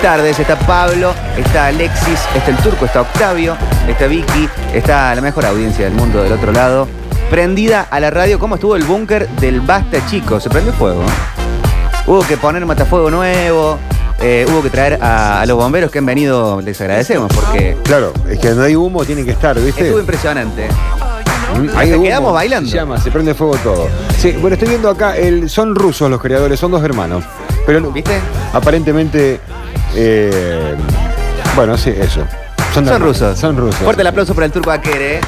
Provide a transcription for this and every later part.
Buenas tardes, está Pablo, está Alexis, está el turco, está Octavio, está Vicky, está la mejor audiencia del mundo del otro lado. Prendida a la radio, ¿cómo estuvo el búnker del Basta Chico? Se prendió fuego. ¿eh? Hubo que poner matafuego nuevo, eh, hubo que traer a, a los bomberos que han venido, les agradecemos porque Claro, es que no hay humo, tiene que estar, ¿viste? estuvo impresionante. Humo, quedamos bailando. Se llama, se prende fuego todo. Sí, bueno, estoy viendo acá, el, son rusos los creadores, son dos hermanos. Pero ¿Viste? aparentemente, eh, bueno, sí, eso. Son rusos. Son rusos. Fuerte el aplauso para el turco Aquere.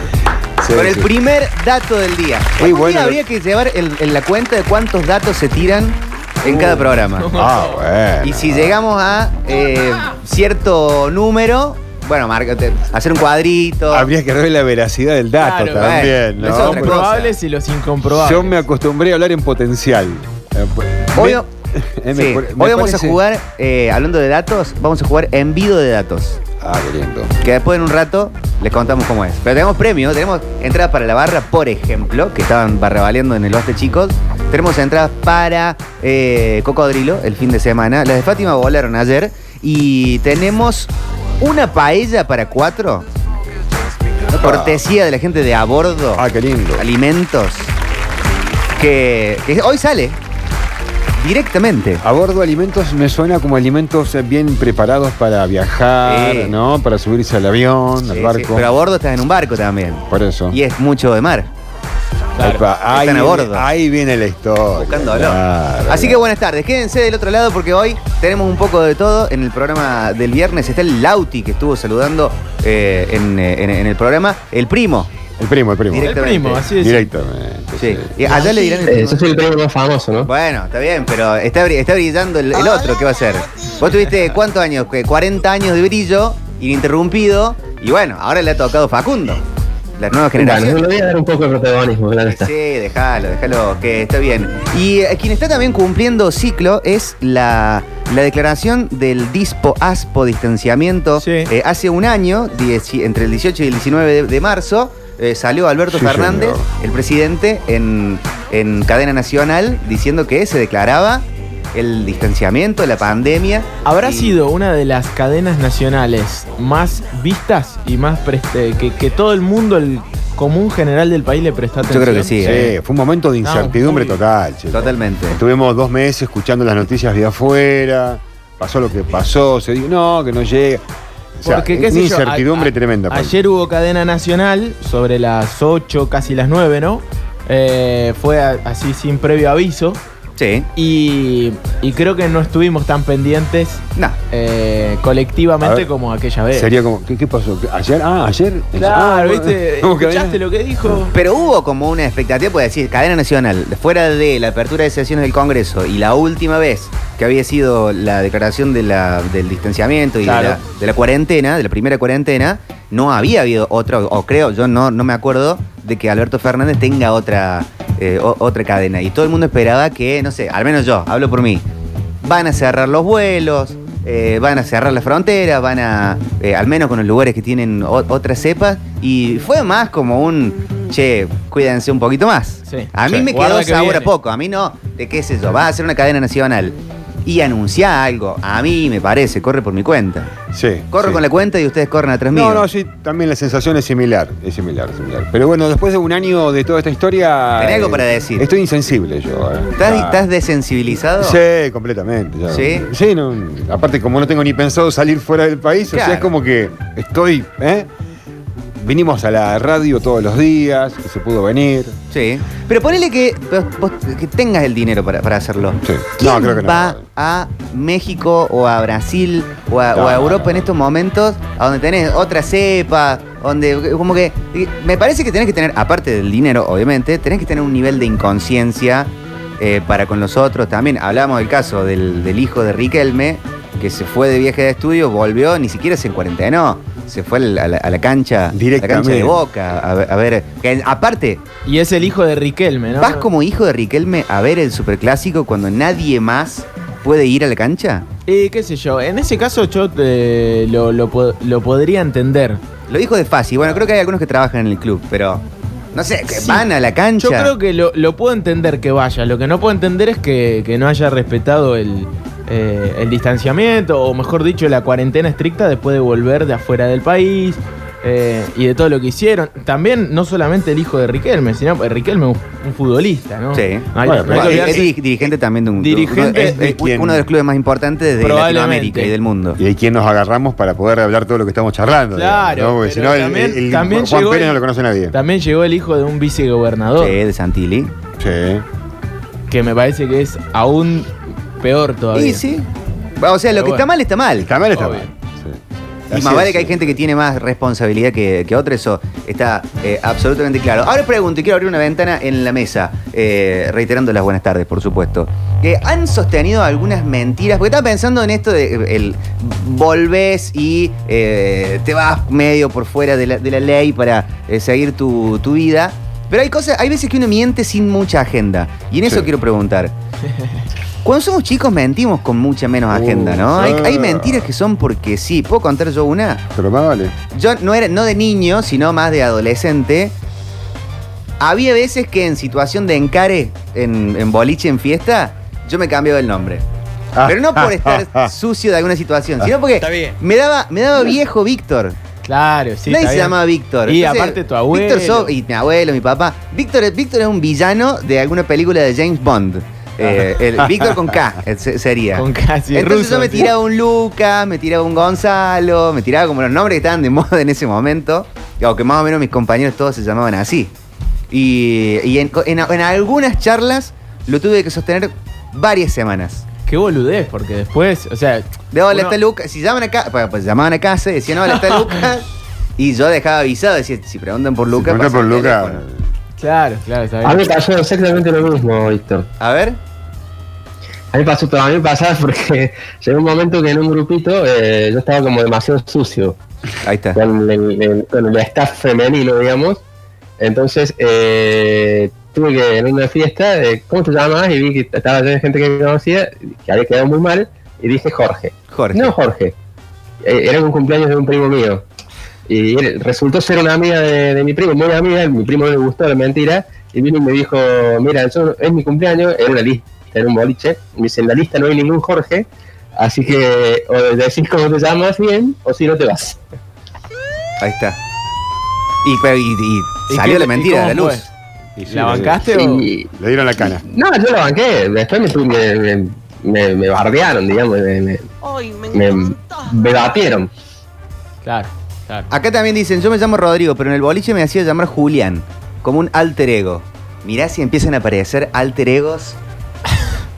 Sí, Con el sí. primer dato del día. Muy Algún bueno. día habría que llevar el- en la cuenta de cuántos datos se tiran en cada programa. Ah, bueno. Y si llegamos a eh, cierto número, bueno, marca- te- hacer un cuadrito. Habría que ver la veracidad del dato Claro, también, bueno, ¿no? es otra comprobables y los incomprobables. Yo me acostumbré a hablar en potencial. Eh, pues, Hoy, me- me hoy vamos parece- a jugar, eh, hablando de datos, vamos a jugar envido de datos. Ah, qué lindo. Que después en un rato les contamos cómo es. Pero tenemos premio, tenemos entradas para la barra, por ejemplo, que estaban barrabaleando en el Baste Chicos. Tenemos entradas para eh, Cocodrilo el fin de semana. Las de Fátima volaron ayer. Y tenemos una paella para cuatro. Cortesía de la gente de a bordo. Ah, qué lindo. Alimentos. Que, que hoy sale. Directamente. A bordo alimentos me suena como alimentos eh, bien preparados para viajar, Sí. ¿no? Para subirse al avión, Sí, al sí, barco. Pero a bordo estás en un barco también. Por eso. Y es mucho de mar. Ahí, Están a viene- bordo. ahí viene la historia. Buscándolo. Claro, Así que buenas tardes, quédense del otro lado porque hoy tenemos un poco de todo. En el programa del viernes está el Lauti que estuvo saludando eh, en, eh, en- en el programa. El primo. El primo, el primo. El primo, así es. Directamente. Sí. sí. Y allá le dirán el Eh, primo. yo soy el premio más famoso, ¿no? Bueno, está bien, pero está, bri- está brillando el, el otro. ¿Qué va a ser? Vos tuviste cuántos años? Que 40 años de brillo, ininterrumpido. Y bueno, ahora le ha tocado Facundo. Las nuevas Bueno, generaciones. le voy a dar un poco de protagonismo, claro está. Sí, déjalo, déjalo, que está bien. Y eh, quien está también cumpliendo ciclo es la, la declaración del Dispo ASPO distanciamiento. Sí. Eh, hace un año, dieci- entre el 18 y el 19 de, de marzo, eh, salió Alberto Sí, Fernández, señor. el presidente, en, en cadena nacional, diciendo que se declaraba el distanciamiento, la pandemia. ¿Habrá Y- sido una de las cadenas nacionales más vistas y más preste- que, que todo el mundo, el común general del país le prestó Yo atención? creo que sí. Sí, eh. fue un momento de incertidumbre muy- total, chicos. Totalmente. Estuvimos dos meses escuchando las noticias de afuera, pasó lo que pasó, se dijo, no, que no llega. O sea, Porque, qué yo, incertidumbre a- a- tremenda. Pablo. Ayer hubo cadena nacional sobre las 8, casi las 9, ¿no? Eh, fue a- así sin previo aviso. Sí. Y, y creo que no estuvimos tan pendientes No. eh, colectivamente ver, como aquella vez. Sería como, ¿qué, qué pasó? ¿Ayer? Ah, ayer. Claro, Ah, ¿viste? ¿cómo que ¿Escuchaste lo que dijo? Pero hubo como una expectativa, puede decir, cadena nacional, fuera de la apertura de sesiones del Congreso y la última vez que había sido la declaración de la- del distanciamiento y Claro. de, la, de la cuarentena, de la primera cuarentena, no había habido otra, o creo, yo no, no me acuerdo de que Alberto Fernández tenga otra, eh, o- otra cadena. Y todo el mundo esperaba que, no sé, al menos yo, hablo por mí, van a cerrar los vuelos, eh, van a cerrar la frontera, van a, eh, al menos con los lugares que tienen otras cepas, y fue más como un, che, cuídense un poquito más. Sí. a mí Sí. me quedó que sabor a poco, a mí no, de qué sé yo, va a ser una cadena nacional y anunciar algo, a mí me parece, corre por mi cuenta. Sí. Corro sí. con la cuenta y ustedes corren atrás mío. No, no, sí, también la sensación es similar, es similar, es similar. Pero bueno, después de un año de toda esta historia... Tenés algo eh, para decir. Estoy insensible yo. eh. ¿Estás, Ah. estás desensibilizado? Sí, completamente. ya. ¿Sí? Sí, no, aparte como no tengo ni pensado salir fuera del país, o sea, es como que estoy, ¿eh? Vinimos a la radio todos los días, que se pudo venir. Sí. Pero ponele que, vos- que tengas el dinero para, para hacerlo. Sí. ¿Quién No, creo que no. va a México o a Brasil o a, o a No, Europa no. en estos momentos a donde tenés otra cepa? Donde, como que, me parece que tenés que tener, aparte del dinero, obviamente, tenés que tener un nivel de inconsciencia eh, para con los otros. También hablamos del caso del, del hijo de Riquelme, que se fue de viaje de estudio, volvió, ni siquiera se cuarentenó. Se fue a la, a la- a la cancha, a la cancha de Directamente. Boca, a, ver- a ver. que aparte, Y es el hijo de Riquelme, ¿no? ¿Vas como hijo de Riquelme a ver el superclásico cuando nadie más puede ir a la cancha? Y qué sé yo, en ese caso yo eh, lo, lo po- lo podría entender. Lo dijo de fácil. Bueno, creo que hay algunos que trabajan en el club, pero no sé, que Sí. van a la cancha. Yo creo que lo, lo puedo entender que vaya. Lo que no puedo entender es que, que no haya respetado el, eh, el distanciamiento, o mejor dicho, la cuarentena estricta después de volver de afuera del país. eh, y de todo lo que hicieron. También, no solamente el hijo de Riquelme, sino eh, Riquelme un, un futbolista, ¿no? Sí. No hay- Bueno, no Es, dirigente también de un Dirigente uno, es- de uno de los clubes más importantes de. Latinoamérica y del mundo. Y hay quien nos agarramos para poder hablar todo lo que estamos charlando. Claro, digamos, ¿no? Porque si no, el, también- el- el también Juan llegó Pérez el- no lo conoce nadie. También llegó el hijo de un vicegobernador, Sí, de Santilli. Sí. que me parece que es aún peor todavía. Y sí. O sea, lo Pero que está bueno. mal está mal. Está mal, está Obvio. mal. Y Así más vale es. que hay gente que tiene más responsabilidad que, que otra, eso está eh, absolutamente claro. Ahora pregunto, y quiero abrir una ventana en la mesa, eh, reiterando las buenas tardes, por supuesto. Que han sostenido algunas mentiras, porque estaba pensando en esto de eh, el volvés y eh, te vas medio por fuera de la, de la ley para eh, seguir tu, tu vida. Pero hay cosas, hay veces que uno miente sin mucha agenda. Y en eso Sí. quiero preguntar. Cuando somos chicos mentimos con mucha menos Uh, agenda, ¿no? Hay, hay ah. mentiras que son porque sí. ¿Puedo contar yo una? Pero más vale. Yo no era no de niño, sino más de adolescente. Había veces que en situación de encare, en, en boliche, en fiesta, yo me cambiaba el nombre. Pero no por estar sucio de alguna situación, sino porque Está bien. me daba, me daba viejo Víctor. Claro, sí. Nadie está se bien. llamaba Víctor. Y aparte tu abuelo. Víctor so- y mi abuelo, mi papá. Víctor, Víctor es un villano de alguna película de James Bond. Eh, el Víctor con K se- sería. Con Entonces ruso, yo me tiraba un Lucas, me tiraba un Gonzalo, me tiraba como los nombres que estaban de moda en ese momento. O que más o menos mis compañeros todos se llamaban así. Y, y en, en- en algunas charlas lo tuve que sostener varias semanas. Qué boludez, porque después, o sea. De hola, uno- está Lucas. Si llaman acá, pues, pues llamaban a casa y decían, hola, está Lucas. Y yo dejaba avisado, decía, si preguntan por Lucas, Pregunta pasen por Luca. teléfono. Claro, claro, está A mí me bien. pasó exactamente lo mismo, Víctor. A ver. A mí pasó, a mí me pasaba porque llegó un momento que en un grupito eh, yo estaba como demasiado sucio Ahí está. con el, el- con el staff femenino, digamos. Entonces eh, tuve que en una fiesta, eh, ¿cómo te llamas? Y vi que estaba llena de gente que me conocía, que había quedado muy mal, y dije Jorge. Jorge. No, Jorge. Eh, era un cumpleaños de un primo mío. Y él- resultó ser una amiga de, de mi primo, muy amiga. Mi primo no le gustó la mentira. Y vino y me dijo: Mira, yo- es mi cumpleaños. Era una lista, era un boliche. Me dice: En la lista no hay ningún Jorge. Así que o decís cómo te llamas bien, o si no te vas. Ahí está. Y, pero- y- y ¿Y salió qué- la mentira de la luz. Y sí, ¿La bancaste o.? Le dieron la cana. no, yo la banqué. Después me, me, me, bardearon, digamos. Me, me, me, me batieron. Claro, claro. Acá también dicen, yo me llamo Rodrigo, pero en el boliche me hacía llamar Julián, como un alter ego. Mirá si empiezan a aparecer alter egos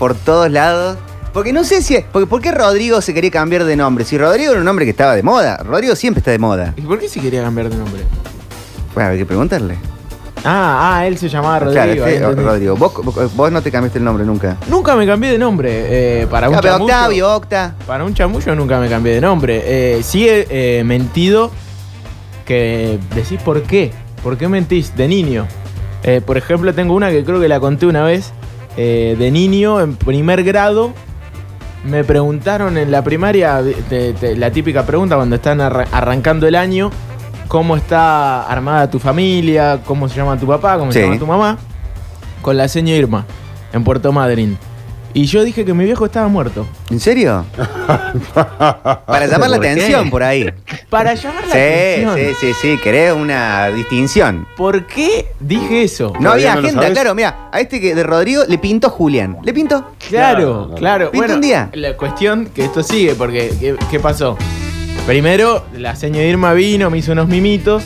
por todos lados. Porque no sé si... Porque, ¿Por qué Rodrigo se quería cambiar de nombre? Si Rodrigo era un nombre que estaba de moda. Rodrigo siempre está de moda. ¿Y por qué se quería cambiar de nombre? Bueno, hay que preguntarle. Ah, ah, él se llamaba Rodrigo. claro, ahí. Rodrigo. Vos, vos- vos no te cambiaste el nombre nunca. Nunca me cambié de nombre. eh, para un chamullo. Octavio, Octa. Para un chamullo nunca me cambié de nombre. Eh, sí he eh, mentido que decís por qué. ¿Por qué mentís? De niño. Eh, por ejemplo, tengo una que creo que la conté una vez. Eh, de niño, en primer grado, me preguntaron en la primaria, te- te- la típica pregunta cuando están arra- arrancando el año, ¿cómo está armada tu familia? ¿Cómo se llama tu papá? ¿Cómo Sí. se llama tu mamá? Con la seña Irma, en Puerto Madryn. Y yo dije que mi viejo estaba muerto. ¿En serio? Para llamar la ¿Por qué? atención por ahí. Para llamar la Sí, atención. sí, sí, sí. Querés una distinción. ¿Por qué dije eso? No había ¿Todavía no lo agenda, sabes? claro, mira, a este que de Rodrigo le pintó Julián. ¿Le pintó? Claro, Claro, claro. Pinta un día. la cuestión que esto sigue, porque ¿qué, qué pasó? Primero, la señora Irma vino, me hizo unos mimitos,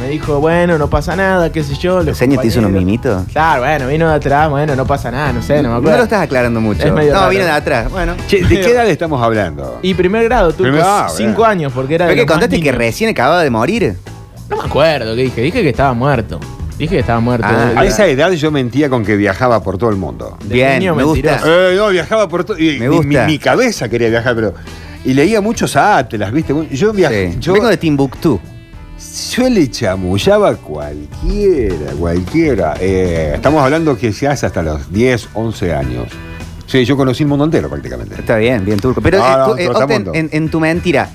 me dijo, bueno, no pasa nada, qué sé yo. ¿El los señor te hizo unos mimitos? Claro, bueno, vino de atrás, bueno, no pasa nada, no sé, no me No acuerdo. lo estás aclarando mucho. Es medio no, raro. viene de atrás. Bueno. Che, ¿de qué edad estamos hablando? Y primer grado, tuve Primer- cinco bueno. años, porque era de ¿Pero que contaste que niños. recién acababa de morir? No me acuerdo qué dije, dije que estaba muerto. Dije que estaba muerto. Ah, A esa edad yo mentía con que viajaba por todo el mundo. De Bien, niño me gusta. Eh, no, viajaba por todo. Me gusta. Mi, mi cabeza quería viajar, pero. Y leía muchos atlas, ¿viste? Yo viajé. Sí. Yo, Vengo de Timbuktu. Yo le chamullaba a cualquiera, cualquiera. Eh, estamos hablando que se hace hasta los 10, 11 años. Sí, yo conocí el mundo entero prácticamente. Está bien, bien turco. Pero No, eh, no, eh, en, en tu mentira,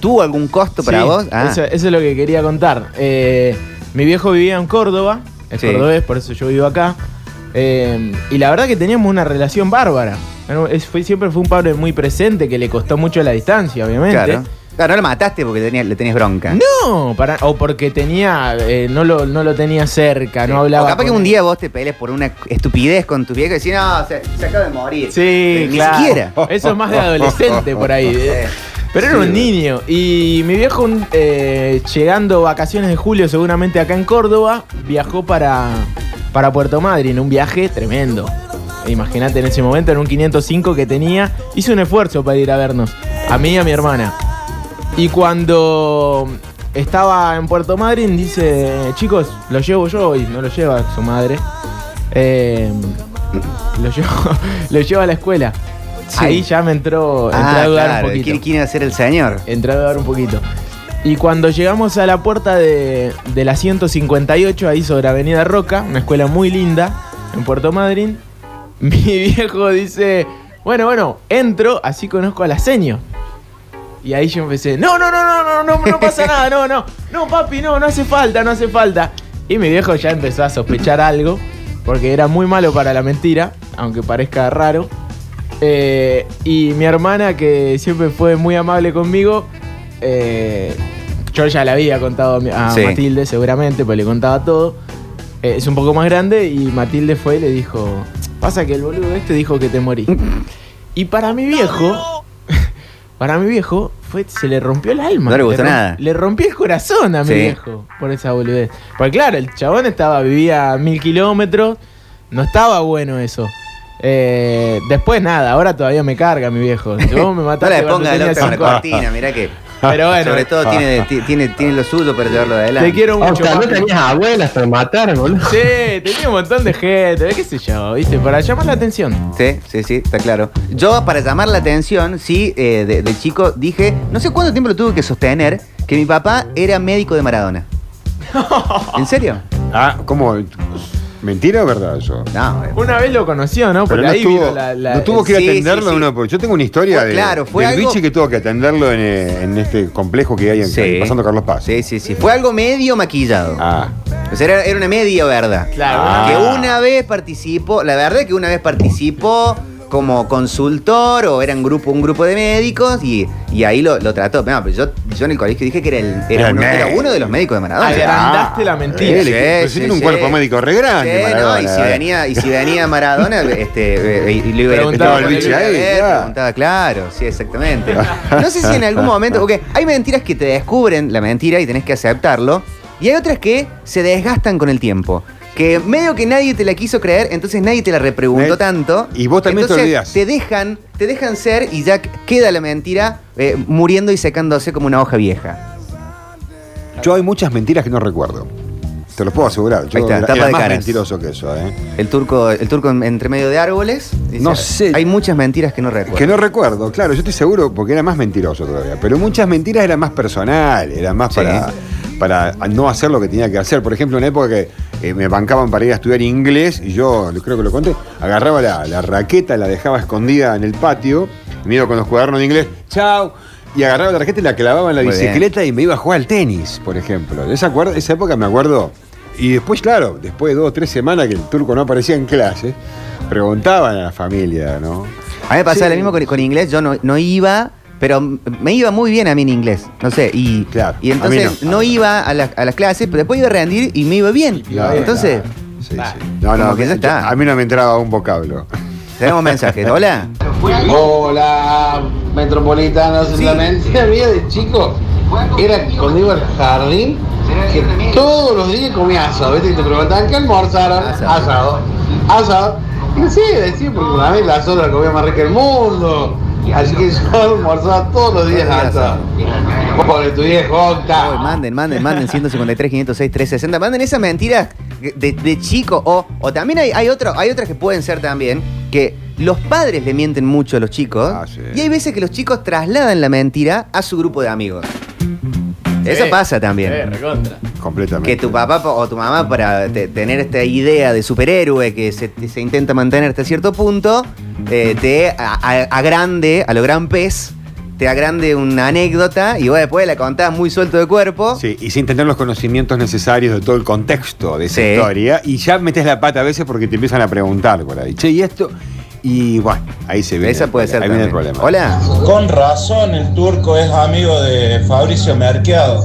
¿tuvo algún costo para Sí, vos? Ah, Eso, eso es lo que quería contar. Eh, mi viejo vivía en Córdoba, es Sí. cordobés, por eso yo vivo acá. Eh, y la verdad que teníamos una relación bárbara. Bueno, es- fue, siempre fue un padre muy presente que le costó mucho la distancia, obviamente. Claro. Claro, no lo mataste porque tenía- le tenías bronca. No, para, o porque tenía, eh, no, lo, no lo tenía cerca, no hablaba. O capaz que un día vos te pelees por una estupidez con tu viejo y decís, no, se, se acaba de morir. Sí, Ni claro. siquiera. Eso es más de adolescente por ahí. eh. Pero era un niño. Y mi viejo, eh, llegando vacaciones de julio, seguramente acá en Córdoba, viajó para, para Puerto Madryn. Un viaje tremendo. Imagínate en ese momento, en un 505 que tenía, hizo un esfuerzo para ir a vernos. A mí y a mi hermana. Y cuando estaba en Puerto Madryn, dice, chicos, lo llevo yo y no lo lleva su madre. Eh, lo, llevo, lo llevo a la escuela. Sí. Ahí ya me entró, entré Ah, a dudar claro. un poquito. ¿Quién, iba a ser el señor? Entré a dudar un poquito. Y cuando llegamos a la puerta de, de la 158, ahí sobre Avenida Roca, una escuela muy linda en Puerto Madryn, mi viejo dice, bueno, bueno, entro, así conozco a la seño. Y ahí yo empecé, no, no, no, no, no, no, no pasa nada, no, no, no, papi, no, no hace falta, no hace falta. Y mi viejo ya empezó a sospechar algo, porque era muy malo para la mentira, aunque parezca raro. Eh, y mi hermana, que siempre fue muy amable conmigo, eh, yo ya le había contado a, Sí. Matilde seguramente, pues le contaba todo. Eh, es un poco más grande y Matilde fue y le dijo, pasa que el boludo este dijo que te morí. y para mi viejo, para mi viejo, fue, se le rompió el alma. No le gustó nada. Le rompió el corazón a mi Sí. viejo por esa boludez. Porque claro, el chabón estaba, vivía a mil kilómetros, no estaba bueno eso. Eh, después nada, ahora todavía me carga mi viejo. Vos me No mataste le cuando ponga la cortina, mirá que. Pero bueno, Sobre todo tiene, ti- tiene, tiene lo suyo para llevarlo adelante. te quiero mucho. Oscar, no papi. tenías abuelas para matar, boludo. Sí, tenía un montón de gente, qué sé yo, ¿viste? Para llamar la atención. Sí, sí, sí, está claro. Yo, para llamar la atención, sí, eh, de, de chico dije, no sé cuánto tiempo lo tuve que sostener, que mi papá era médico de Maradona. ¿En serio? Ah, ¿cómo? ¿Mentira o verdad eso? No, Una vez lo conoció, ¿no? Pero Porque no, ahí vino la, la- no tuvo que ir a sí, atenderlo. sí, sí. yo tengo una historia Fue- de, claro, fue del algo- bichi que tuvo que atenderlo en, eh, en este complejo que hay en Sí. pasando Carlos Paz. Sí, sí, sí. Fue algo medio maquillado. Ah, O sea, era, era una media verdad. Claro, Ah. Que una vez participó, la verdad es que una vez participó como consultor o era un grupo, un grupo de médicos y, y ahí lo, lo trató. No, pero yo, yo en el colegio dije que era, el, era, Era uno, médico. era uno de los médicos de Maradona. Agrandaste la mentira. él, pero sí tiene un cuerpo médico re grande, Sí, Maradona, no, y si venía, y si venía Maradona, este, eh, y le iba a ver, preguntaba, claro, sí, exactamente. No sé si en algún momento, porque hay mentiras que te descubren la mentira y tenés que aceptarlo, y hay otras que se desgastan con el tiempo. Que medio que nadie te la quiso creer, entonces nadie te la repreguntó tanto. y vos también te olvidás. Te dejan, te dejan ser y ya queda la mentira eh, muriendo y secándose como una hoja vieja. yo hay muchas mentiras que no recuerdo. Te lo puedo asegurar. Yo Ahí está, era, tapa era de más caras. mentiroso que eso, ¿eh? El turco, el turco en- entre medio de árboles. dice, No sé. Hay muchas mentiras que no recuerdo. Que no recuerdo, claro, yo estoy seguro porque era más mentiroso todavía. Pero muchas mentiras eran más personal, eran más Sí. para, para no hacer lo que tenía que hacer. Por ejemplo, en una época que eh, me bancaban para ir a estudiar inglés y yo, creo que lo conté, agarraba la, la raqueta, la dejaba escondida en el patio, me iba con los cuadernos de inglés, chao. Y agarraba la raqueta y la clavaba en la Muy bien. bicicleta y me iba a jugar al tenis, por ejemplo. De esa, esa época me acuerdo. Y después, claro, después de dos o tres semanas que el turco no aparecía en clase, preguntaban a la familia, ¿no? A mí me pasaba Sí. lo mismo con, con inglés, yo no, no iba, pero me iba muy bien a mí en inglés, no sé, y, Claro, y a mí entonces no. no, iba a, las- a las clases, pero después iba a rendir y me iba bien. Claro, entonces, Sí, sí. No, no, que ya está. a mí no me entraba un vocablo. tenemos mensajes. Hola. Hola, metropolitanos. Sí. Mía de chico era cuando iba al jardín que todos los días comía asado. ¿Viste? Y te preguntaban qué almorzaron. Asado. Asado. Asado. Y sí, decía, porque una vez la sola la comida más rica del mundo. Así que yo almorzaba todos los días asado. Pobre tu viejo, Octa. manden, manden, manden 153, 506, 360. Manden esas mentiras de, de chico. O, o también hay, hay, otro, hay otras que pueden ser también que los padres le mienten mucho a los chicos. Ah, sí. Y hay veces que los chicos trasladan la mentira a su grupo de amigos. Eso Sí. pasa también. Eh, recontra. Completamente. Que tu papá o tu mamá, para te- tener esta idea de superhéroe que se, se intenta mantener hasta cierto punto, eh, te a, a- lo gran pez, te agrande una anécdota y vos después la contás muy suelto de cuerpo. Sí, y sin tener los conocimientos necesarios de todo el contexto de esa Sí. historia. Y ya metes la pata a veces porque te empiezan a preguntar por ahí. Che, ¿y esto? Y bueno, ahí se ve. Esa puede ser Ahí viene el problema. Hola. Con razón, el turco es amigo de Fabricio Merqueado.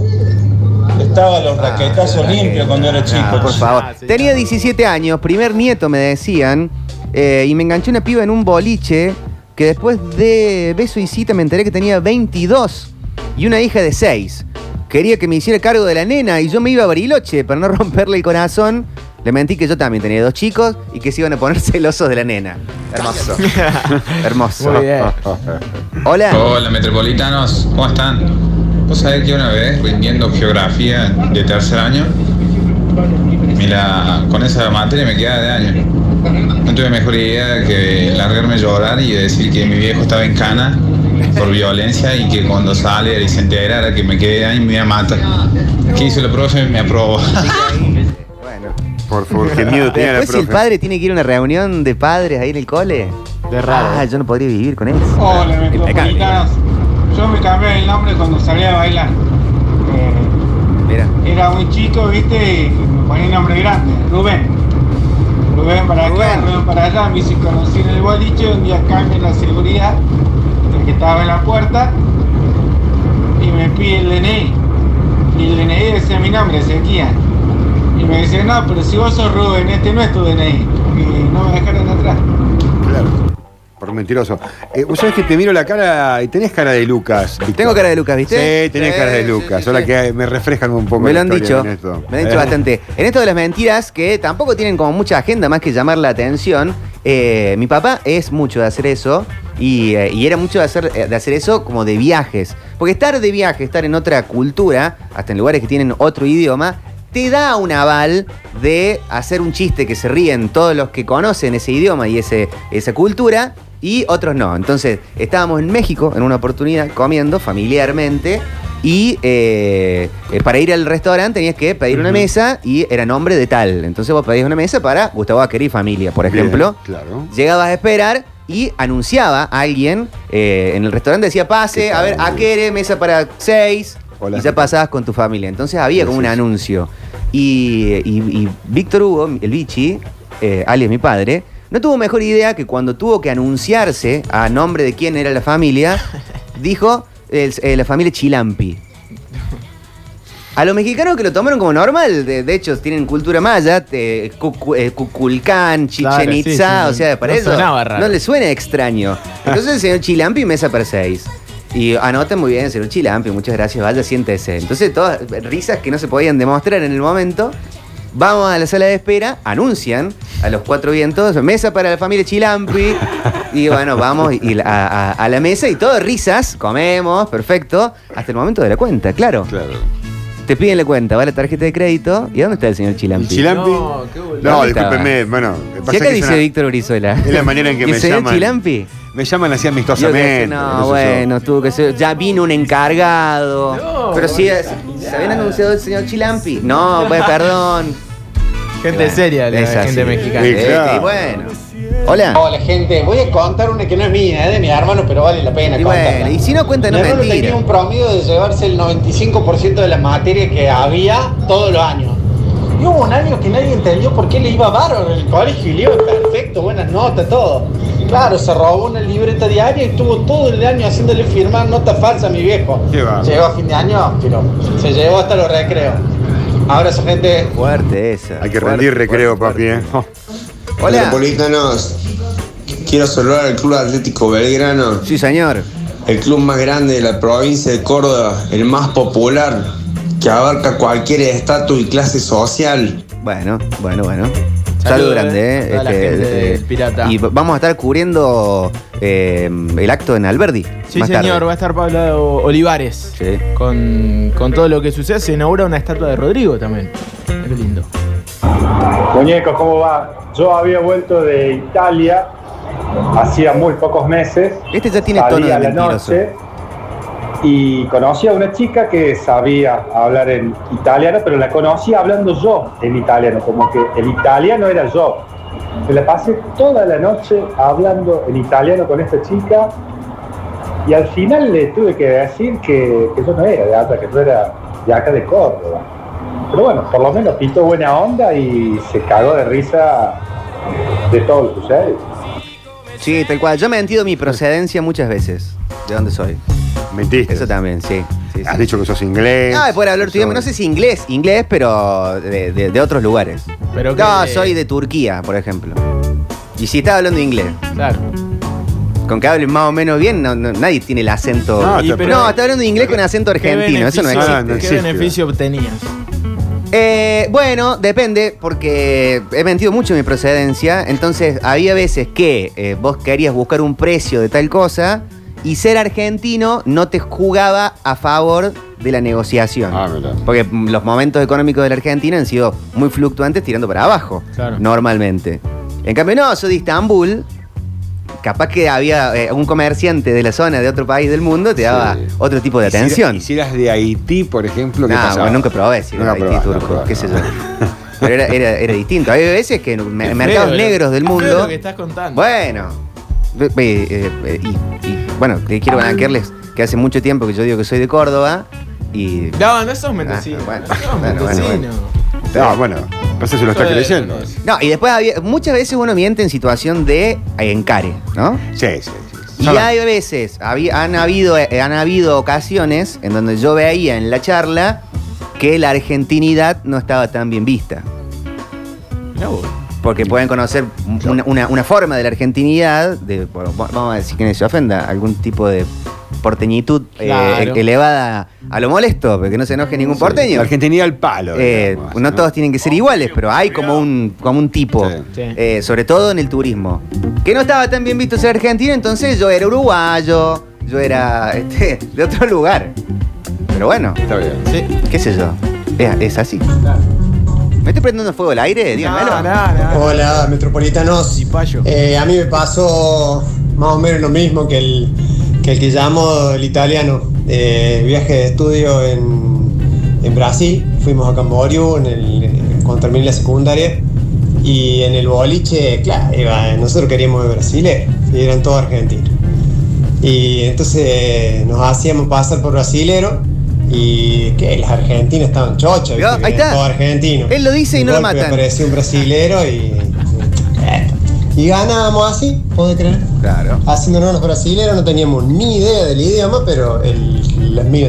Estaba los raquetazos Ah, limpios que- cuando era chico. Ah, por favor. Ah, sí, Tenía claro. 17 años, primer nieto me decían, eh, y me enganché una piba en un boliche que después de beso y cita me enteré que tenía 22 y una hija de 6. Quería que me hiciera cargo de la nena y yo me iba a Bariloche para no romperle el corazón. Le mentí que yo también tenía dos chicos y que se iban a poner celosos de la nena. Hermoso. Hermoso. Muy bien. Hola. Hola metropolitanos, ¿cómo están? Vos sabés que una vez rindiendo geografía de tercer año, me la- con esa materia me quedaba de año. No tuve mejor idea que largarme a llorar y decir que mi viejo estaba en cana por violencia y que cuando sale y se enterara que me quedé ahí me iba a matar. ¿Qué hizo el profe? Me aprobó. Bueno. Por favor, qué miedo tenía la Después si el padre tiene que ir a una reunión de padres ahí en el cole. De raro. Ah, yo no podría vivir con eso. Hola, me metropolitanos. Yo me cambié el nombre cuando salía a bailar. Eh, Mira. era muy chico, viste, y me ponía el nombre grande, Rubén. Rubén para acá, Rubén. Rubén, para allá, me hice conocer en el boliche, un día cambia la seguridad, el que estaba en la puerta, y me pide el DNI. Y el DNI decía mi nombre, Ezequiel. Y me dice, no, pero si vos sos Rubén, este no es tu DNI. Y no me dejaron atrás. Claro. Por mentiroso. Eh, Vos sabés que te miro la cara y tenés cara de Lucas. Víctor. Tengo cara de Lucas, ¿viste? Sí, tenés Sí, cara de sí, Lucas. sí, Ahora sí. que me refrescan un poco Me la lo han historia dicho. esto. Me lo han dicho Eh, bastante. En esto de las mentiras, que tampoco tienen como mucha agenda más que llamar la atención, eh, mi papá es mucho de hacer eso. Y, eh, y era mucho de hacer, eh, de hacer eso como de viajes. Porque estar de viaje, estar en otra cultura, hasta en lugares que tienen otro idioma, te da un aval de hacer un chiste que se ríen todos los que conocen ese idioma y ese, esa cultura y otros no. Entonces, estábamos en México en una oportunidad comiendo familiarmente y eh, eh, para ir al restaurante tenías que pedir una mesa y era nombre de tal. Entonces vos pedías una mesa para Gustavo Aqueri y familia, por bien, ejemplo. Claro. Llegabas a esperar y anunciaba a alguien eh, en el restaurante, decía pase, ¿Qué a ver? Aquere, mesa para seis. Hola. Y ya pasabas con tu familia. Entonces había como un anuncio. Y, y- y Víctor Hugo, el bichi, alias mi padre, no tuvo mejor idea que cuando tuvo que anunciarse a nombre de quién era la familia, dijo el- eh, la familia Chilampi. A los mexicanos que lo tomaron como normal, de, de hecho tienen cultura maya, te- Cucu- eh, Cuculcán, Chichen Claro, sí, Itza, sí, o sea, para no eso raro. no le suena extraño. Entonces el señor Chilampi, mesa para seis. Y anoten muy bien, señor Chilampi, muchas gracias, vaya, siéntese. Entonces todas risas que no se podían demostrar en el momento. Vamos a la sala de espera, anuncian a los cuatro vientos, mesa para la familia Chilampi. Y bueno, vamos y a, a- a la mesa y todo risas, comemos, perfecto, hasta el momento de la cuenta, claro. Claro. Te piden la cuenta, va la tarjeta de crédito. ¿Y dónde está el señor ¿El Chilampi? Chilampi? No, qué. No, discúlpeme. Bueno, Si acá que es dice una- Víctor Brizuela. Es la manera en que ¿Y me el señor llaman. Chilampi? Me llaman así Yo amistosamente. dije, no, qué bueno, tuvo que ser. Ya vino un encargado. No, Pero sí, es- ¿se habían anunciado el señor Chilampi? No, pues perdón. Gente Bueno, seria, la es así. gente mexicana. Sí, Eh, claro. y bueno. Hola. Hola gente, voy a contar una que no es mía, es de mi hermano, pero vale la pena Y contarla. bueno, y si no cuenta, no mi hermano mentira. tenía un promedio de llevarse el 95% de las materias que había todos los años. Y hubo un año que nadie entendió por qué le iba bárbaro en el colegio y le iba perfecto, buenas notas, todo. Claro, se robó una libreta diaria y estuvo todo el año haciéndole firmar notas falsas a mi viejo. Qué va. Llegó a fin de año, pero se llevó hasta los recreos. Abrazo gente. Fuerte esa. Hay que fuerte, rendir recreo, fuerte, papi. ¿eh? Hola. Metropolitanos, quiero saludar al Club Atlético Belgrano, Sí, señor. el club más grande de la provincia de Córdoba, el más popular, que abarca cualquier estatus y clase social. Bueno, bueno, bueno. Salud Salud, grande, eh, toda la gente del Pirata. Y vamos a estar cubriendo eh, el acto en Alberdi. Sí, más señor, tarde. va a estar Pablo Olivares. Sí. Con, con todo lo que sucede, se inaugura una estatua de Rodrigo también. Qué lindo. Muñecos, ¿cómo va? Yo había vuelto de Italia hacía muy pocos meses. Este ya tiene Salí tono de a la mentiroso. noche y conocí a una chica que sabía hablar en italiano, pero la conocí hablando yo en italiano, como que el italiano era yo. Me la pasé toda la noche hablando en italiano con esta chica Y al final le tuve que decir que, que yo no era de acá, que yo era de acá de Córdoba. Pero bueno, por lo menos pintó buena onda y se cagó de risa de todo lo que sucede. Sí, tal cual. Yo he mentido mi procedencia muchas veces. ¿De dónde soy? Mentiste. Eso también, sí. sí, Has sí. dicho que sos inglés. Ah, poder hablar tu idioma. No sé si inglés, inglés, pero de, de- de otros lugares. Pero no, que- soy de Turquía, por ejemplo. Y si estaba hablando inglés, Claro. con que hablen más o menos bien, no- no- nadie tiene el acento. No, No, está hablando inglés con acento ¿Qué argentino, eso no beneficio- existe. Ah, no ¿Qué existe. beneficio obtenías? Eh, bueno, depende, porque he mentido mucho mi procedencia. Entonces, había veces que eh, vos querías buscar un precio de tal cosa y ser argentino no te jugaba a favor de la negociación. Ah, mira. Porque los momentos económicos de la Argentina han sido muy fluctuantes tirando para abajo, Claro. normalmente. En cambio, no, soy de Estambul. Capaz que había eh, un comerciante de la zona de otro país del mundo, te daba Sí. otro tipo de Y si atención. era- Y si eras de Haití, por ejemplo, ¿qué No, pasaba? bueno, nunca probé si era Nunca Haití, probaste, turco, qué sé yo. no. Pero era, era- era distinto. Hay veces que en mercados negros del qué feo mundo. lo que estás contando. Bueno. Eh, eh, y, y, bueno, quiero blanquearles que hace mucho tiempo que yo digo que soy de Córdoba. Y. No, no sos mendocino. Ah, bueno, no sos bueno, bueno. No, bueno, pasa se lo está Yo de- creyendo. No, y después había. Muchas veces uno miente en situación de encare, ¿no? Sí, sí, sí. Y hay veces, había- han, habido, eh, han habido ocasiones en donde yo veía en la charla que la argentinidad no estaba tan bien vista. Vos. Porque pueden conocer una, una- una forma de la argentinidad, de, bueno, vamos a decir que no se ofenda, algún tipo de porteñitud eh, elevada a lo molesto, porque no se enoje ningún Sí, porteño. La Argentinidad al palo. Eh, digamos, no todos tienen que ser iguales, pero hay como un, como un tipo, Sí. Sí. eh, sobre todo en el turismo, que no estaba tan bien visto ser argentino, entonces yo era uruguayo, yo era este, de otro lugar. Pero bueno, Está bien. Sí. qué sé yo, es, es así. ¿Me estoy prendiendo fuego al aire? Díganmelo. No, no, no. Hola, metropolitanos. Y payo. Eh, a mí me pasó más o menos lo mismo que el que, el que llamo el italiano. Eh, viaje de estudio en, en Brasil. Fuimos a Camboriú en el, cuando terminé la secundaria. Y en el boliche, claro, iba- nosotros queríamos ver brasileños. Y eran todos argentinos. Y entonces nos hacíamos pasar por brasilero. Y que las argentinas estaban ¿viste? ahí está. Todos argentinos. Él lo dice y no lo matan. Apareció un brasilero y. Y ganábamos así, ¿puede creer? Claro. Haciéndonos los brasileros, no teníamos ni idea del idioma, pero el,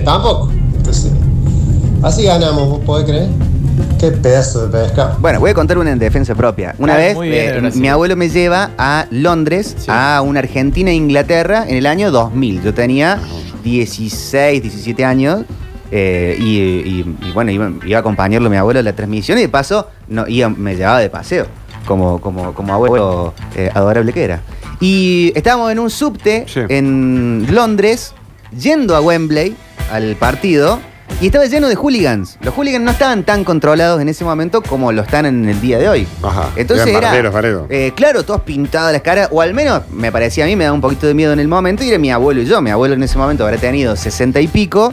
tampoco. Entonces, así ganamos, ¿vos podés creer? Qué pedazo de pescado. Bueno, voy a contar una en defensa propia. Una vez bien, eh, mi abuelo me lleva a Londres, Sí. a una Argentina e Inglaterra en el año 2000. Yo tenía 16, 17 años. Eh, y, y- y bueno, iba, iba a acompañarlo a mi abuelo en la transmisión y de paso no, iba- me llevaba de paseo, como, como, como abuelo eh, adorable que era. Y estábamos en un subte Sí. en Londres, yendo a Wembley al partido, y estaba lleno de hooligans. Los hooligans no estaban tan controlados en ese momento como lo están en el día de hoy. Ajá. Entonces Eran era. eh, claro, todos pintados las caras, o al menos me parecía a mí, me daba un poquito de miedo en el momento, y era mi abuelo y yo. Mi abuelo en ese momento habrá tenido 60 y pico,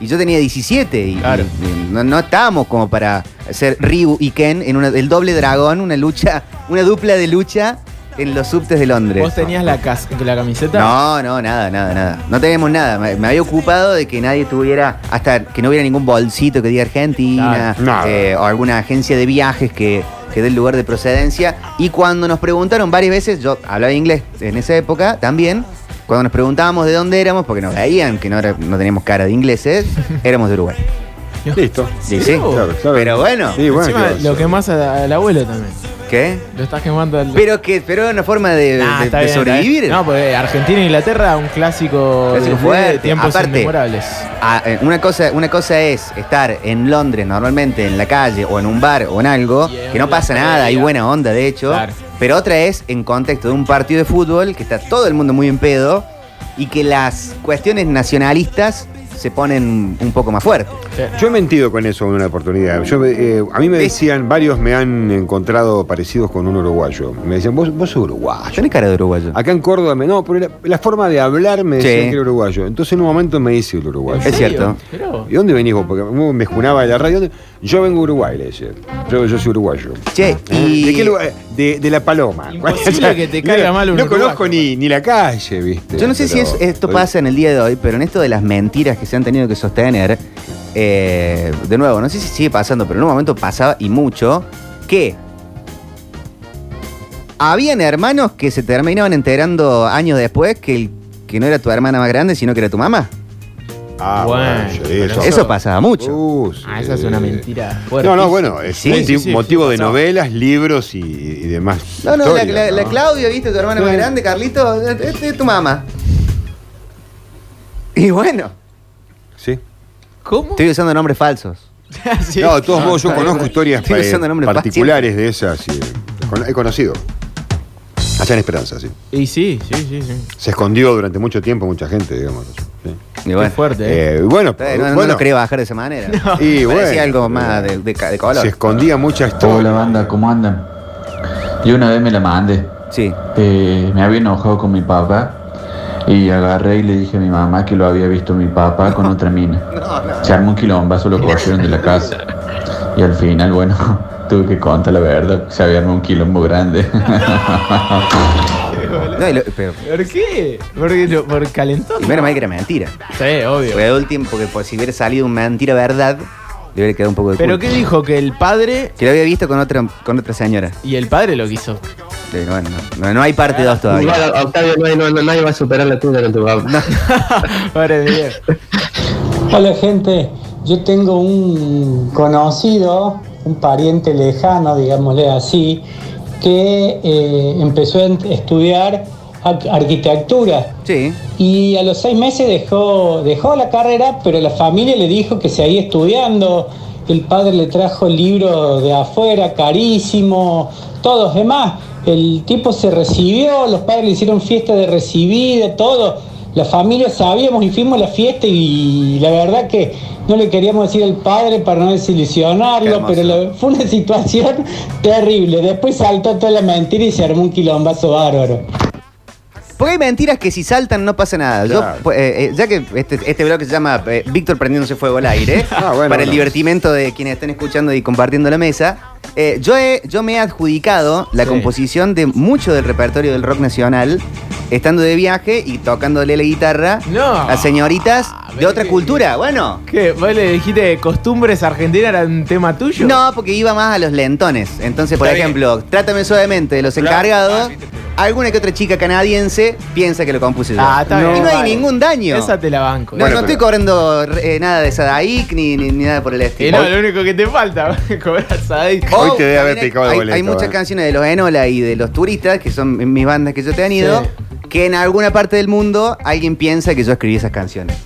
y yo tenía 17, y, Claro. y- y no, no estábamos como para hacer Ryu y Ken en una- el doble dragón, una lucha, una dupla de lucha en los subtes de Londres. ¿Vos tenías la, cas- la camiseta? No, no, nada, nada, nada. No teníamos nada. Me, me había ocupado de que nadie tuviera, hasta que no hubiera ningún bolsito que diga Argentina, eh, o alguna agencia de viajes que, que dé el lugar de procedencia. Y cuando nos preguntaron varias veces, yo hablaba inglés en esa época también, cuando nos preguntábamos de dónde éramos, porque nos veían que no, era- no teníamos cara de ingleses, éramos de Uruguay. Listo. Sí, sí. Claro, claro. Pero bueno, Sí, bueno. Encima, claro. lo quemás a- al abuelo también. ¿qué? Lo estás quemando al. Pero que, pero una forma de, Nah, de- está de bien, está sobrevivir. No, porque Argentina e Inglaterra, un clásico, Clásico de- fuerte. tiempos Aparte, inmemorables. Ah, eh, una, cosa, una cosa es estar en Londres normalmente en la calle o en un bar o en algo, Y en que no pasa nada, hay buena onda de hecho. Claro. Pero otra es en contexto de un partido de fútbol que está todo el mundo muy en pedo y que las cuestiones nacionalistas se ponen un poco más fuertes. Yo he mentido con eso en una oportunidad. Yo, eh, a mí me decían, varios me han encontrado parecidos con un uruguayo. Me decían, vos, vos sos uruguayo. Tenés cara de uruguayo. Acá en Córdoba, me, no, pero la, la forma de hablar me decían Sí. que era uruguayo. Entonces en un momento me hice el uruguayo. Es cierto. ¿Y dónde venís vos? Porque me junaba de la radio. Yo vengo de Uruguay, le decía. Yo, yo soy uruguayo. Che, ¿Eh? y. ¿De qué lugar? De, de la paloma. Imposible que te caiga mal un No uruguayo. conozco ni, ni la calle, ¿viste? Yo no sé si Pero- es- esto pasa en el día de hoy, pero en esto de las mentiras que se han tenido que sostener, eh, de nuevo, no sé si sigue pasando, pero en un momento pasaba y mucho, que habían hermanos que se terminaban enterando años después que, el- que no era tu hermana más grande, sino que era tu mamá. Ah, Bueno, bueno, sí, pero eso. Eso pasaba mucho. Uh, sí. Ah, esa es una mentira. fuerte. No, no, bueno, es Sí, moti- sí, sí, motivo sí, de novelas, libros y, y demás. No, no, la, la- la ¿no? Claudia, ¿viste? Tu hermana más grande, Carlito, es, tu mamá. Y bueno, Sí. ¿Cómo? estoy usando nombres falsos. Sí. No, de todos modos, yo está conozco historias eh, particulares de esas. y, con- he conocido. Allá en Esperanza, sí. Y sí, sí, sí, sí. Se escondió durante mucho tiempo mucha gente, digamos. Sí. Y bueno, Qué fuerte, ¿eh? Eh, bueno, eh, no, no bueno, lo quería bajar de esa manera. Y Parecía bueno, algo más de, de ca- de color. se escondía mucha historia. Hola banda, ¿cómo andan? Yo una vez me la mandé. Sí. Eh, me había enojado con mi papá y agarré y le dije a mi mamá que lo había visto mi papá con otra mina. Se armó un quilombazo, lo corrieron de la casa. Y al final, bueno, tuve que contar la verdad, se había armado un quilombo grande. No, y lo- pero ¿Por qué? Porque yo- por calentón. primero me que era mentira. Sí, obvio. Fue de último, porque pues, si hubiera salido una mentira verdad, le hubiera quedado un poco de Pero culpa. ¿qué dijo? Que el padre Que lo había visto con otra, con otra señora. y el padre lo quiso. Eh, bueno, no, no- no hay parte 2 todavía. Igual, Octavio, no hay- no- no- nadie va a superar la tuya con tu papá. Pobre Miguel. Hola gente, yo tengo un conocido, un pariente lejano, digámosle así, que eh, empezó a estudiar ar- arquitectura Sí. y a los seis meses dejó, dejó la carrera, pero la familia le dijo que seguía estudiando. El padre le trajo libros de afuera, carísimo, todos demás. El tipo se recibió, los padres le hicieron fiesta de recibida, todo. La familia sabíamos y fuimos a la fiesta y la verdad que no le queríamos decir al padre para no desilusionarlo, pero la- fue una situación terrible. Después saltó toda la mentira y se armó un quilombazo bárbaro. Porque hay mentiras que si saltan no pasa nada. Yo, Claro. pues, eh, eh, ya que este, este blog se llama eh, Víctor prendiéndose fuego al aire, Ah, bueno, para el divertimento de quienes estén escuchando y compartiendo la mesa, eh, yo, he, yo me he adjudicado la Sí. composición de mucho del repertorio del rock nacional, estando de viaje y tocándole la guitarra No. a señoritas de pero otra qué- cultura. Bueno, ¿Qué? ¿Vos le dijiste costumbres argentinas era un tema tuyo? no, porque iba más a los lentones. Entonces, por Está bien. ejemplo, Trátame suavemente de los encargados. Ah, Alguna que otra chica canadiense piensa que lo compuse yo. Ah, está y bien. no hay Vale. ningún daño. Esa te la banco. No, Bueno, no pero- estoy cobrando eh, nada de Sadaic ni, ni, ni nada por el Y estilo. no, lo único que te falta, cobrar Sadaic. Hoy te debe haber picado el hay, boleto, hay muchas eh. canciones de los Enola y de los turistas, que son mis bandas que yo he tenido, Sí. que en alguna parte del mundo alguien piensa que yo escribí esas canciones.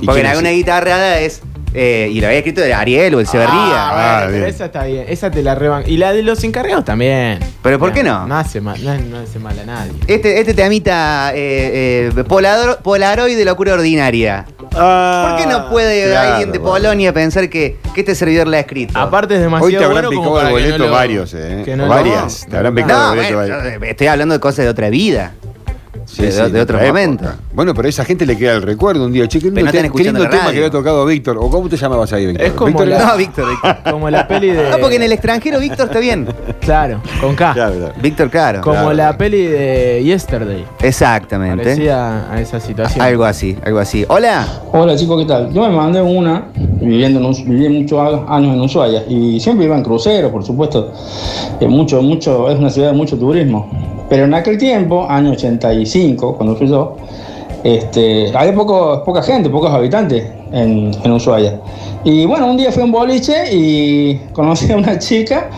¿Y Porque en alguna guitarra es. eh, y lo había escrito de Ariel o el Severría. Ah, Ah, pero bien. esa está bien. Esa te la reban. Y la de los encargados también. Pero ¿por qué no? No hace mal, no, no hace mal a nadie. Este, este temita eh, eh, Polaroid de locura ordinaria. Ah, ¿Por qué no puede claro, alguien de bueno. Polonia pensar que, que este servidor la ha escrito? Aparte es Hoy demasiado te habrán bueno picado el boleto no lo- varios, ¿eh? que no varias. Te habrán picado no, el boleto varios. estoy hablando de cosas de otra vida. Sí, de- sí, de otro época. Bueno, pero a esa gente le queda el recuerdo un día. Che, qué lindo, te- qué escuchando lindo tema radio. que había tocado Víctor. ¿O cómo te llamabas ahí, Víctor? Es como Víctor la- No, Víctor. Víctor. Como la peli de. No, porque en el extranjero Víctor está bien. Claro, con K. Claro, claro. Víctor, claro. Como Claro. la peli de Yesterday. Exactamente. Parecida a esa situación. Algo así, algo así. Hola. Hola chicos, ¿qué tal? Yo me mandé una, viviendo en, viví muchos años en Ushuaia y siempre iba en crucero, por supuesto. Eh, mucho, mucho, es una ciudad de mucho turismo. Pero en aquel tiempo, año 85, cuando fui yo, este, había poco, poca gente, pocos habitantes en, en Ushuaia. Y bueno, un día fui a un boliche y conocí a una chica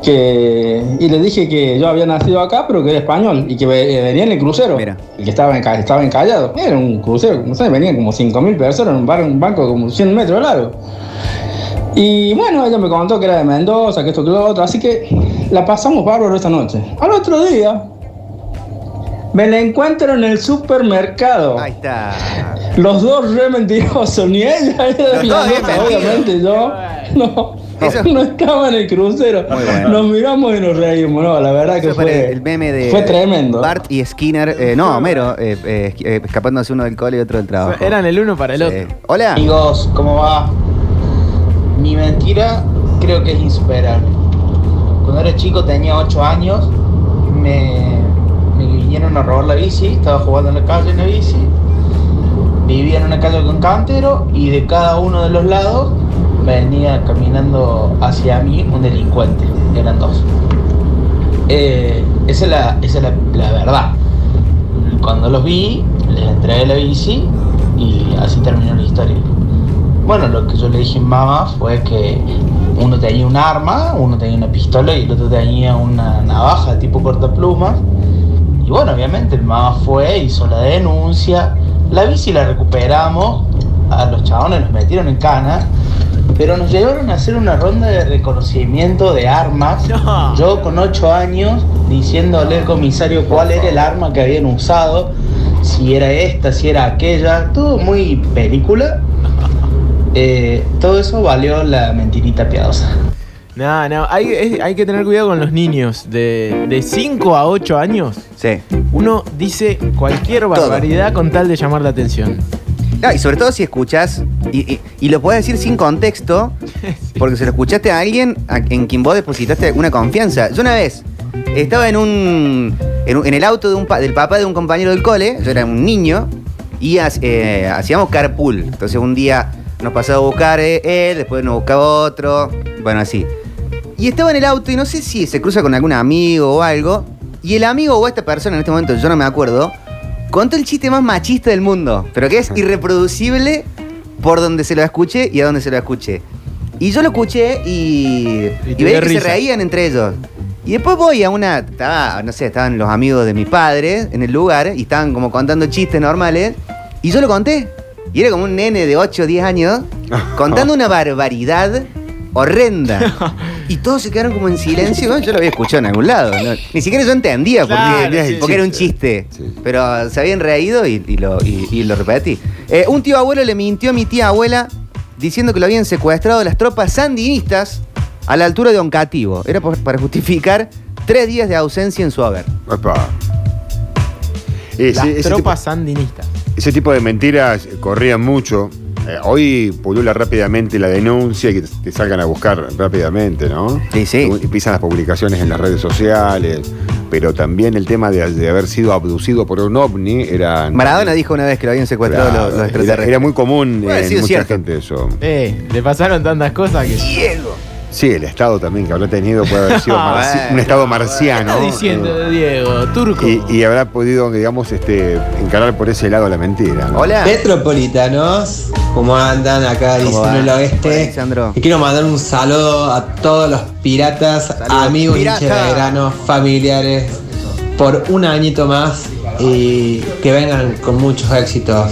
que, y le dije que yo había nacido acá, pero que era español y que ve- venía en el crucero. Mira. Y que estaba, enca- estaba encallado. Era un crucero, no sé, venían como 5.000 personas en un, bar- un banco como 100 metros de largo. Y bueno, ella me contó que era de Mendoza, que esto, que lo otro, así que la pasamos bárbaro esta noche. Al otro día, me la encuentro en el supermercado. Ahí está. Los dos re mentirosos, ni ella era Los la obviamente yo. No, Eso- no estaba en el crucero. Muy bueno. Nos miramos y nos reímos, no, la verdad que Eso fue, el meme de fue tremendo. Bart y Skinner, eh, no, Homero, eh, eh, eh, escapándose uno del cole y otro del trabajo. Eran el uno para el Sí. otro. Hola. Amigos, ¿cómo va? Mi mentira creo que es insuperable. Cuando era chico, tenía 8 años, me, vinieron a robar la bici, estaba jugando en la calle en la bici, vivía en una calle con cantero y de cada uno de los lados venía caminando hacia mí un delincuente, eran dos. Eh, esa es, la, verdad. Cuando los vi, les entregué la bici y así terminó la historia. Bueno, lo que yo le dije a mamá fue que uno tenía un arma, uno tenía una pistola y el otro tenía una navaja tipo cortaplumas. Y bueno, obviamente mi mamá fue, hizo la denuncia, la bici la recuperamos, a los chabones los metieron en cana, pero nos llevaron a hacer una ronda de reconocimiento de armas. Yo con 8 años diciéndole al comisario cuál era el arma que habían usado, si era esta, si era aquella, todo muy película. Eh, todo eso valió la mentirita piadosa. No, no, hay, es- hay que tener cuidado con los niños. De 5 a 8 años, Sí. uno dice cualquier barbaridad con tal de llamar la atención. No, y sobre todo si escuchas, y, y- y lo puedes decir sin contexto, porque se lo escuchaste a alguien a- en quien vos depositaste una confianza. Yo una vez estaba en un. en, un- en el auto de un del papá de un compañero del cole, yo era un niño, y eh, hacíamos carpool. Entonces un día nos pasaba a buscar eh, él, después nos buscaba otro, bueno, así. Y estaba en el auto y no sé si se cruza con algún amigo o algo, y el amigo o esta persona en este momento, yo no me acuerdo, contó el chiste más machista del mundo, pero que es irreproducible por donde se lo escuche y a donde se lo escuche. Y yo lo escuché y, Y y veía que se reían entre ellos. Y después voy a una, estaba, no sé, estaban los amigos de mi padre en el lugar y estaban como contando chistes normales y yo lo conté. Y era como un nene de 8 o 10 años contando una barbaridad horrenda. Y todos se quedaron como en silencio. Bueno, yo lo había escuchado en algún lado. ¿no? Ni siquiera yo entendía por qué- Claro, sí, porque era un chiste. Pero se habían reído y, y lo, y- y lo repetí. Eh, un tío abuelo le mintió a mi tía abuela diciendo que lo habían secuestrado las tropas sandinistas a la altura de Oncativo. Era por- para justificar tres días de ausencia en su haber. Ese- Las ese tropas sandinistas. Ese tipo de mentiras corrían mucho. Eh, hoy pulula rápidamente la denuncia y que te, salgan a buscar rápidamente, ¿no? Sí, sí. Y empiezan las publicaciones en las redes sociales. Pero también el tema de, de haber sido abducido por un ovni era. Maradona dijo una vez que lo habían secuestrado Claro, los, los era, extraterrestres. era muy común haber en mucha cierto. gente eso. Eh, le pasaron tantas cosas que. Diego. Sí, el Estado también que habrá tenido puede haber sido Ah, marci- un Estado marciano. ¿Qué está diciendo Eh, de Diego? Turco. y, y habrá podido, digamos, este, encarar por ese lado la mentira. ¿no? Hola. Metropolitanos, ¿cómo andan acá ¿Cómo diciendo el Hola, oeste? Alexandro. Y quiero mandar un saludo a todos los piratas, amigos, pirata. hinchas de verano, familiares, por un añito más y que vengan con muchos éxitos.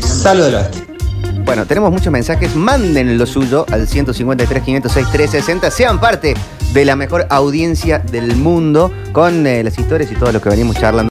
Saludos del oeste. Bueno, tenemos muchos mensajes. Manden lo suyo al 153 506 360. Sean parte de la mejor audiencia del mundo con eh, las historias y todo lo que venimos charlando.